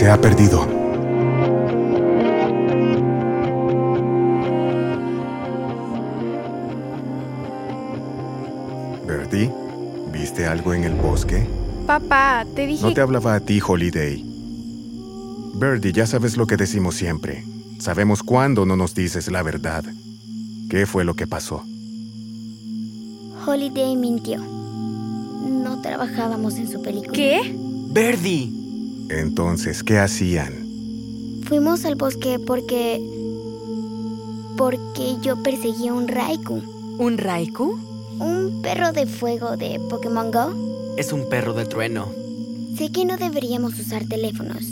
Se ha perdido. Bertie, ¿viste algo en el bosque? Papá, te dije... No te hablaba a ti, Holiday. Birdie, ya sabes lo que decimos siempre. Sabemos cuándo no nos dices la verdad. ¿Qué fue lo que pasó? Holiday mintió. No trabajábamos en su película. ¿Qué? ¡Birdie! Entonces, ¿qué hacían? Fuimos al bosque porque... Porque yo perseguía un Raikou. ¿Un Raikou? Un perro de fuego de Pokémon Go. Es un perro de trueno. Sé que no deberíamos usar teléfonos.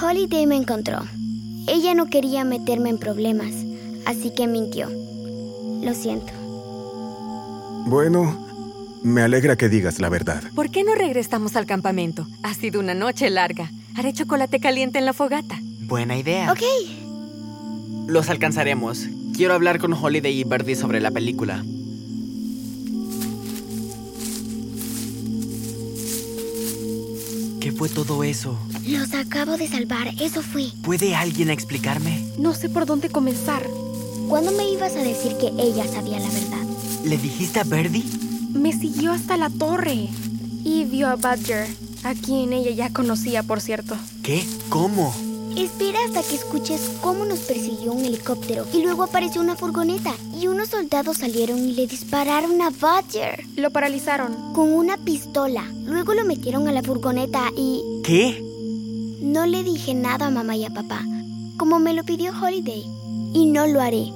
Holiday me encontró. Ella no quería meterme en problemas, así que mintió. Lo siento. Bueno, me alegra que digas la verdad. ¿Por qué no regresamos al campamento? Ha sido una noche larga. Haré chocolate caliente en la fogata. Buena idea. Ok. Los alcanzaremos. Quiero hablar con Holiday y Birdie sobre la película. ¿Qué fue todo eso? Los acabo de salvar, eso fue. ¿Puede alguien explicarme? No sé por dónde comenzar. ¿Cuándo me ibas a decir que ella sabía la verdad? ¿Le dijiste a Birdie? Me siguió hasta la torre y vio a Badger, a quien ella ya conocía, por cierto. ¿Qué? ¿Cómo? Espera hasta que escuches cómo nos persiguió un helicóptero y luego apareció una furgoneta y unos soldados salieron y le dispararon a Badger Lo paralizaron. con una pistola. Luego lo metieron a la furgoneta y ¿Qué? no le dije nada a mamá y a papá, como me lo pidió Holiday. Y no lo haré,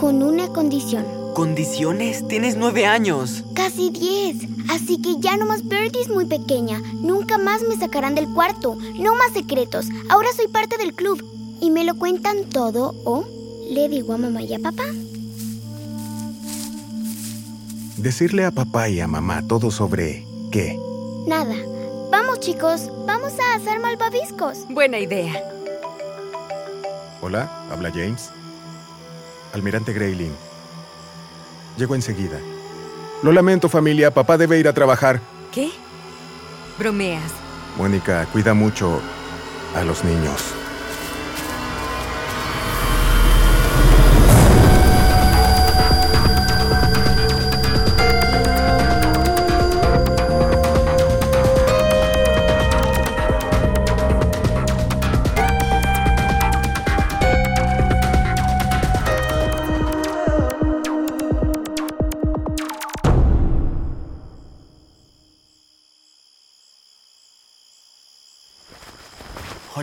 con una condición. ¿Condiciones? Tienes nueve años. Casi 10. Así que ya no más Birdie es muy pequeña. Nunca más me sacarán del cuarto. No más secretos. Ahora soy parte del club. Y me lo cuentan todo o le digo a mamá y a papá. Decirle a papá y a mamá todo sobre qué. Nada. Vamos chicos, vamos a hacer malvaviscos. Buena idea. Hola, habla James. Almirante Grayling. Llego enseguida. Lo lamento, familia. Papá debe ir a trabajar. ¿Qué? Bromeas. Mónica, cuida mucho a los niños.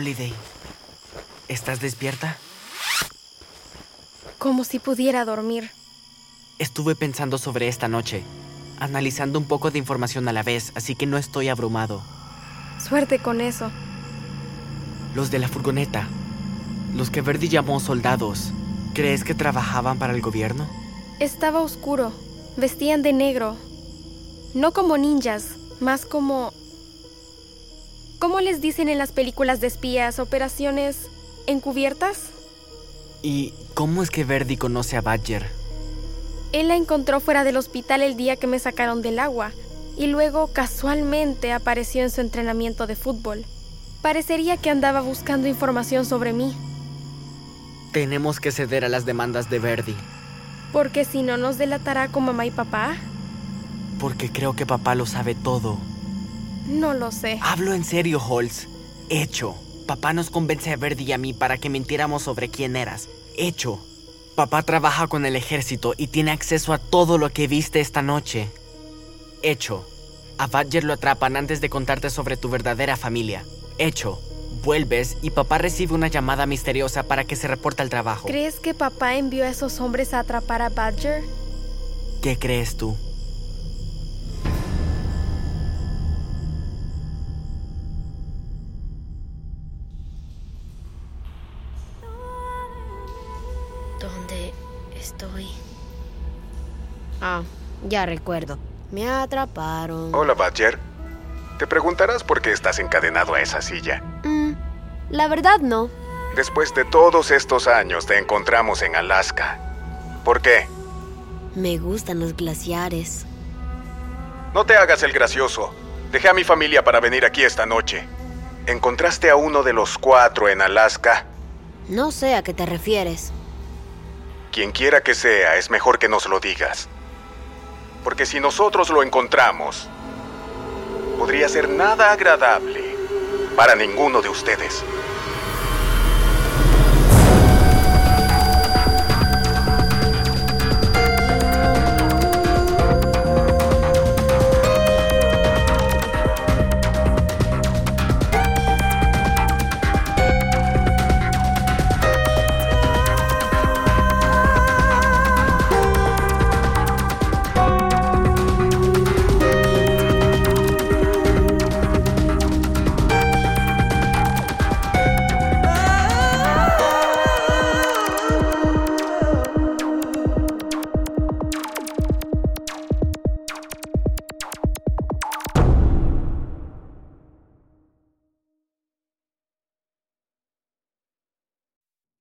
Holiday, ¿estás despierta? Como si pudiera dormir. Estuve pensando sobre esta noche, analizando un poco de información a la vez, así que no estoy abrumado. Suerte con eso. Los de la furgoneta, los que Verdi llamó soldados, ¿crees que trabajaban para el gobierno? Estaba oscuro. Vestían de negro. No como ninjas, más como... ¿Cómo les dicen en las películas de espías? ¿Operaciones encubiertas? ¿Y cómo es que Verdi conoce a Badger? Él la encontró fuera del hospital el día que me sacaron del agua y luego casualmente apareció en su entrenamiento de fútbol. Parecería que andaba buscando información sobre mí, Tenemos que ceder a las demandas de Verdi, porque si no nos delatará con mamá y papá. porque creo que papá lo sabe todo. No lo sé. Hablo en serio, Holz. Hecho. Papá nos convence a Verdi y a mí para que mintiéramos sobre quién eras. Hecho. Papá trabaja con el ejército y tiene acceso a todo lo que viste esta noche. Hecho. A Badger lo atrapan antes de contarte sobre tu verdadera familia. Hecho. Vuelves y papá recibe una llamada misteriosa para que se reporte al trabajo. ¿Crees que papá envió a esos hombres a atrapar a Badger? ¿Qué crees tú? Estoy? Ah, ya recuerdo. Me atraparon. Hola, Badger. Te preguntarás por qué estás encadenado a esa silla. Mm, la verdad no. Después de todos estos años te encontramos en Alaska. ¿Por qué? Me gustan los glaciares. No te hagas el gracioso. Dejé a mi familia para venir aquí esta noche. ¿Encontraste a uno de los cuatro en Alaska? No sé a qué te refieres. Quien quiera que sea, es mejor que nos lo digas. Porque si nosotros lo encontramos, podría ser nada agradable para ninguno de ustedes.